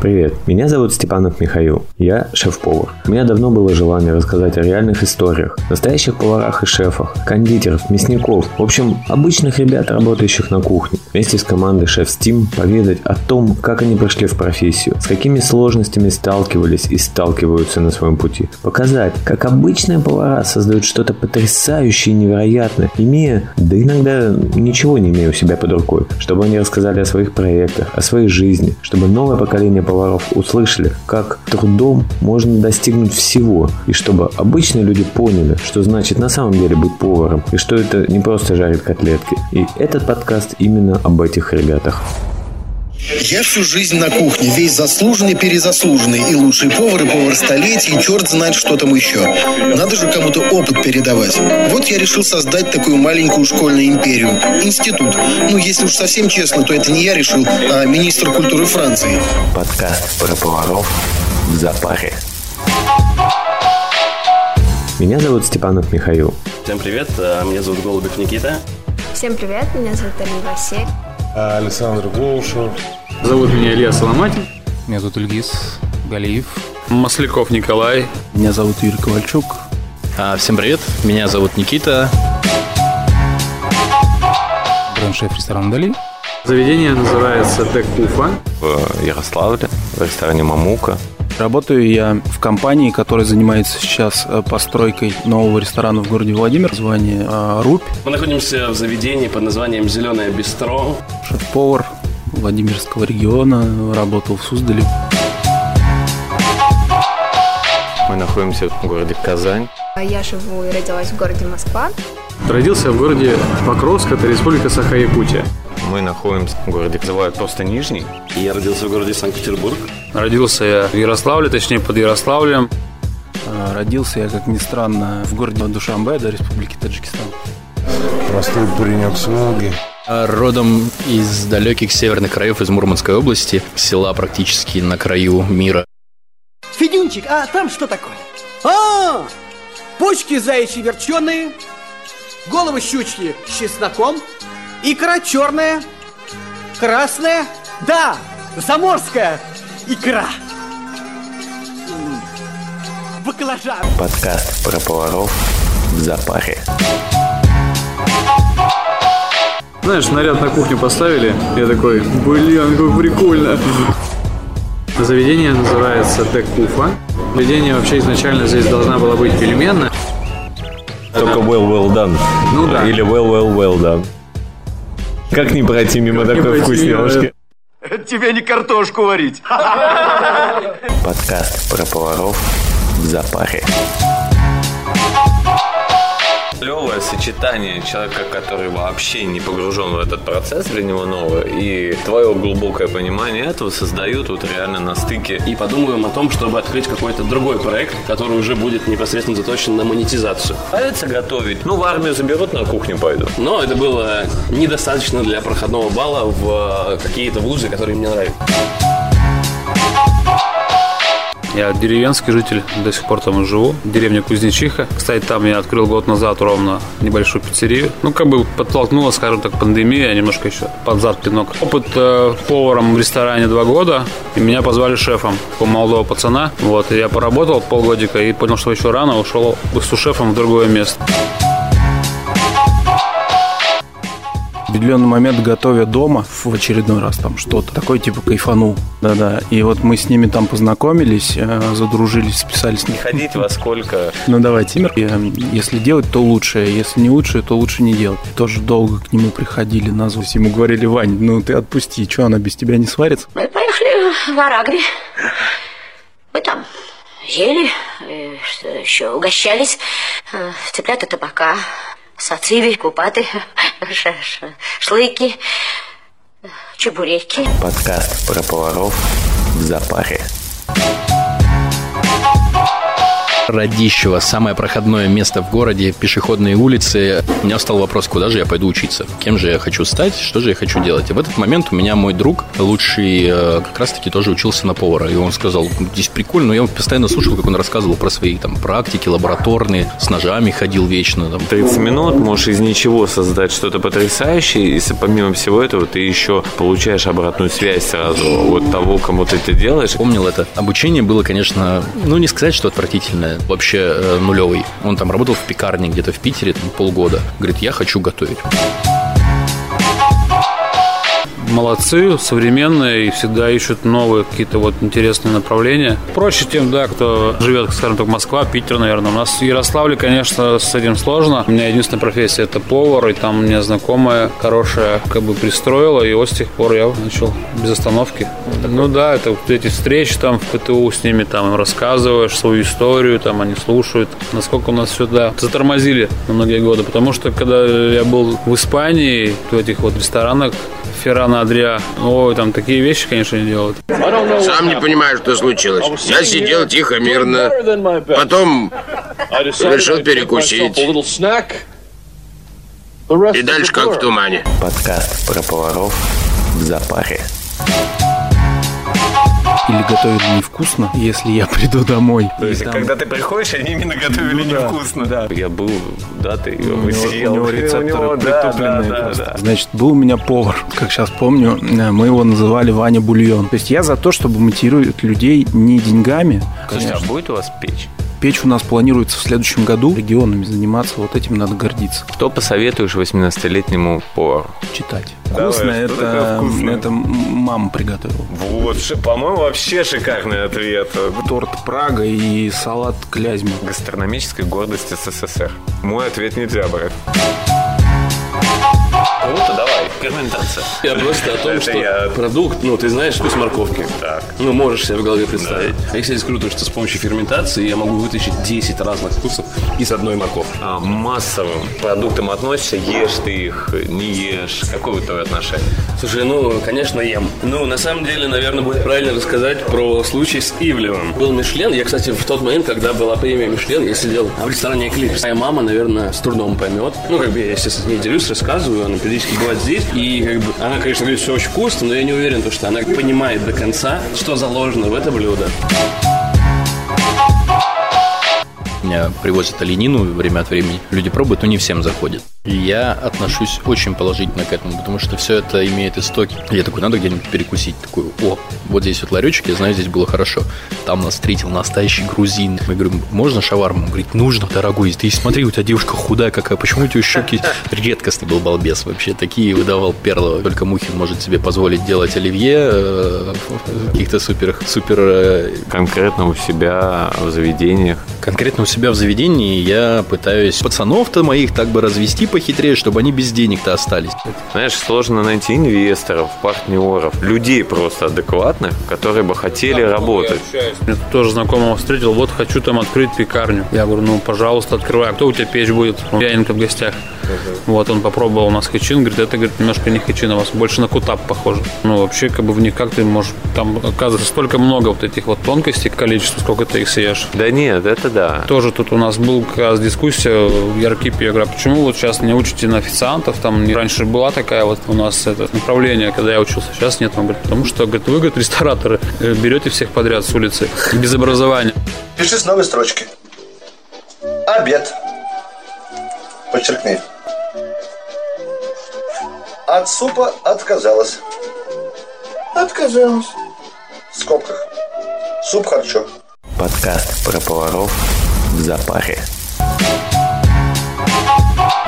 Привет, меня зовут Степанов Михаил. Я шеф-повар. У меня давно было желание рассказать о реальных историях, настоящих поварах и шефах, кондитеров, мясников, в общем, обычных ребят, работающих на кухне. Вместе с командой Шеф Steam поведать о том, как они прошли в профессию, с какими сложностями сталкивались и сталкиваются на своем пути. Показать, как обычные повара создают что-то потрясающее и невероятное, имея, да иногда ничего не имея у себя под рукой, чтобы они рассказали о своих проектах, о своей жизни, чтобы новое поколение поваров услышали, как трудом можно достигнуть всего, и чтобы обычные люди поняли, что значит на самом деле быть поваром, и что это не просто жарить котлетки. И этот подкаст именно об этих ребятах. Я всю жизнь на кухне, весь заслуженный, перезаслуженный, и лучший повар, и повар столетий, и черт знает, что там еще. Надо же кому-то опыт передавать. Вот я решил создать такую маленькую школьную империю. Институт. Ну, если уж совсем честно, то это не я решил, а министр культуры Франции. Подкаст про поваров в запаре. Меня зовут Степанов Михаил. Всем привет, а, меня зовут Голубев Никита. Всем привет, меня зовут Алина Василь. Александр Голушев. Зовут меня Илья Соломатин. Меня зовут Ильгиз Галиев. Масляков Николай. Меня зовут Юрий Ковальчук. А, всем привет, меня зовут Никита. Бренд-шеф ресторана Дали. Заведение называется Дек Уфа. В Ярославле, в ресторане Мамука. Работаю я в компании, которая занимается сейчас э, постройкой нового ресторана в городе Владимир. Звание э, «Рубь». Мы находимся в заведении под названием «Зеленое бистро». Шеф-повар Владимирского региона. Работал в Суздале. Находимся в городе Казань. Я живу и родилась в городе Москва. Родился в городе Покровск, это республика Саха-Якутия. Мы находимся в городе, называют просто Нижний. Я родился в городе Санкт-Петербург. Родился я в Ярославле, точнее под Ярославлем. Э, Родился я, как ни странно, в городе Душанбе, до Республики Таджикистан. Простой паренек с Волги. А, Родом из далеких северных краев, из Мурманской области, села практически на краю мира. Федюнчик, а там что такое? А, почки заячьи верченые, головы щучьи с чесноком, икра черная, красная, да, заморская икра. Баклажан. Подкаст про поваров в запаре. Знаешь, наряд на кухню поставили. Я такой, блин, как прикольно. Заведение называется Дек Уфа. Заведение вообще изначально здесь должна была быть пельменная. Только well, well done. Ну да. Или well, well, well done. Как не пройти мимо не такой вкусняшки? Тебе не картошку варить. Подкаст про поваров в запаре. Сочетание человека, который вообще не погружен в этот процесс, для него новое, и твое глубокое понимание этого создают вот реально на стыке. И подумаем о том, чтобы открыть какой-то другой проект, который уже будет непосредственно заточен на монетизацию. Нравится готовить? Ну, в армию заберут, на кухню пойду. Но это было недостаточно для проходного балла в э, какие-то вузы, которые мне нравятся. Я деревенский житель, до сих пор там и живу. Деревня Кузнечиха. Кстати, там я открыл год назад ровно небольшую пиццерию. Ну, как бы подтолкнула, скажем так, пандемия, немножко еще под зад пинок. Опыт э, поваром в ресторане два года, и меня позвали шефом, такого молодого пацана. Вот, и я поработал полгодика и понял, что еще рано, ушел с шефом в другое место. Определенный момент, готовя дома, в очередной раз там что-то, такой типа кайфанул. Да-да. И вот мы с ними там познакомились, э, задружились, списались. Ходить во сколько? Ну давай, Тимир, если делать, то лучше, если не лучше, то лучше не делать. Тоже долго к нему приходили на зов. Ему говорили, Вань, ну ты отпусти, что она без тебя не сварится? Мы поехали в Арагви. Мы там ели, э, что еще, угощались. Э, Цыплята табака, сациви, купаты, шлыки, чебуреки. Подкаст про поваров в запаре. Радищево, самое проходное место в городе, пешеходные улицы. У меня встал вопрос, куда же я пойду учиться? Кем же я хочу стать? Что же я хочу делать? И в этот момент у меня мой друг, лучший, э, как раз-таки тоже учился на повара. И он сказал, здесь прикольно. Но я постоянно слушал, как он рассказывал про свои там практики лабораторные, с ножами ходил вечно. Там. 30 минут можешь из ничего создать что-то потрясающее, если помимо всего этого ты еще получаешь обратную связь сразу от того, кому ты это делаешь. Помнил это. Обучение было, конечно, ну не сказать, что отвратительное, вообще э, нулевый. Он там работал в пекарне где-то в Питере там, полгода. Говорит, я хочу готовить молодцы, современные и всегда ищут новые какие-то вот интересные направления. Проще тем, да, кто живет, скажем так, Москва, Питер, наверное. У нас в Ярославле, конечно, с этим сложно. У меня единственная профессия – это повар, и там мне знакомая хорошая как бы пристроила, и вот с тех пор я начал без остановки. Ну да, это вот эти встречи там в ПТУ с ними, там им рассказываешь свою историю, там они слушают. Насколько у нас сюда затормозили на многие годы, потому что когда я был в Испании, в этих вот ресторанах, Феррана Адриа. Ой, там такие вещи, конечно, не делают. Сам не понимаю, что случилось. Я сидел тихо, мирно. Потом решил перекусить. И дальше как в тумане. Подкаст про поваров в запаре. Или готовили невкусно, если я приду домой. То есть, там... когда ты приходишь, они именно готовили ну, невкусно. Да. Я был, да, ты его ну, съел. У него рецепторы у него, притупленные да, да, да, Значит, был у меня повар, как сейчас помню, э, мы его называли Ваня Бульон. То есть я за то, чтобы мотивировать людей не деньгами. Слушайте, а будет у вас печь? Печь у нас планируется в следующем году. Регионами заниматься, вот этим надо гордиться. Что посоветуешь 18-летнему повару? Читать. Вкусно, Давай, это, вкусно? это мама приготовила. Вот, по-моему, вообще шикарный ответ. Торт Прага и салат Клязьма. Гастрономическая гордость СССР. Мой ответ нельзя брать. Круто, давай, ферментация. Я просто о том, что я... продукт, ну, ты знаешь вкус морковки. Так. Ну, можешь себе в голове представить. Да. А если здесь круто, что с помощью ферментации я могу вытащить 10 разных вкусов из одной морковки. А массовым продуктам относишься, ешь ты их, не ешь? Какое у тебя отношение? Слушай, ну, конечно, ем. Ну, на самом деле, наверное, будет правильно рассказать про случай с Ивлевым. Был Мишлен. Я, кстати, в тот момент, когда была премия Мишлен, я сидел в ресторане Эклипс. Моя мама, наверное, с трудом поймет. Ну, как бы я, естественно, с ней делюсь, рассказываю, она периодически бывает здесь. И, как бы, она, конечно, говорит, все очень вкусно, но я не уверен, что она понимает до конца, что заложено в это блюдо. Меня привозят оленину время от времени. Люди пробуют, но не всем заходит. Я отношусь очень положительно к этому, потому что все это имеет истоки. Я такой, надо где-нибудь перекусить. Такой, о, вот здесь вот ларечек, я знаю, здесь было хорошо. Там нас встретил настоящий грузин. Мы говорим, можно шаварму? Он говорит, нужно, дорогой. Ты смотри, у тебя девушка худая какая, почему у тебя щеки? Редкостный был балбес вообще. Такие выдавал Перлова. Только Мухин может себе позволить делать оливье э, каких-то супер... супер... Э, Конкретно у себя в заведениях? Конкретно у себя в заведении я пытаюсь пацанов-то моих так бы развести похитрее, чтобы они без денег-то остались. Знаешь, сложно найти инвесторов, партнеров, людей просто адекватных, которые бы хотели да, работать. Я тоже знакомого встретил, вот хочу там открыть пекарню. Я говорю, ну, пожалуйста, открывай. А кто у тебя печь будет? Яненко в гостях. Вот он попробовал у нас хачин, говорит, это, говорит, немножко не хачин, а у вас больше на кутап похоже. Ну, вообще, как бы в них как ты можешь, там, оказывается, столько много вот этих вот тонкостей, количество, сколько ты их съешь. Да нет, это да. Тоже тут у нас был как раз дискуссия в Яркипе, я говорю, а почему вот сейчас не учите на официантов, там раньше была такая вот у нас это направление, когда я учился, сейчас нет, он говорит, потому что, говорит, вы, говорит, рестораторы, э, берете всех подряд с улицы, без образования. Пиши с новой строчки. Обед. Подчеркни. От супа отказалась. Отказалась. В скобках. Суп харчо. Подкаст про поваров в запаре.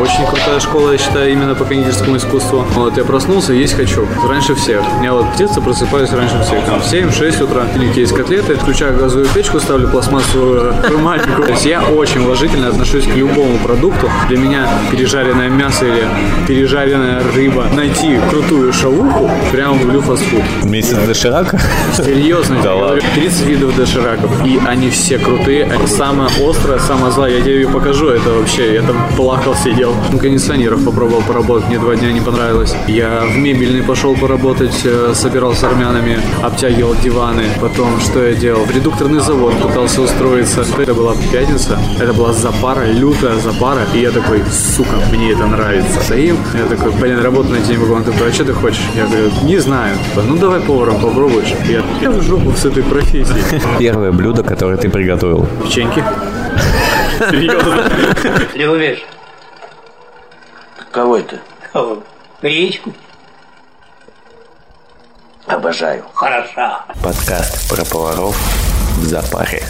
Очень крутая школа, я считаю, именно по кондитерскому искусству. Вот я проснулся, есть хочу. Раньше всех. Я вот птица просыпаюсь раньше всех. Там в 7-6 утра. Или есть котлеты. Включаю газовую печку, ставлю пластмассовую румальнику. То есть я очень уважительно отношусь к любому продукту. Для меня пережаренное мясо или пережаренная рыба. Найти крутую шавуху, прямо люблю фастфуд. Месяц доширака? Серьезно, да ладно. 30 видов дошираков. И они все крутые. Самая острая, самая злая. Я тебе ее покажу. Это вообще, я там плакал сидел съел. У кондиционеров попробовал поработать, мне два дня не понравилось. Я в мебельный пошел поработать, э, собирал с армянами, обтягивал диваны. Потом, что я делал? В редукторный завод пытался устроиться. Это была пятница, это была запара, лютая запара. И я такой, сука, мне это нравится. Стоим, я такой, блин, работу найти не могу. Он такой, а что ты хочешь? Я говорю, не знаю. Ну давай поваром попробуешь. Я, я в жопу с этой профессией. Первое блюдо, которое ты приготовил. Печеньки. Серьезно. Любишь? Кого это? Речку. Обожаю. Хороша. Подкаст про поваров в запаре.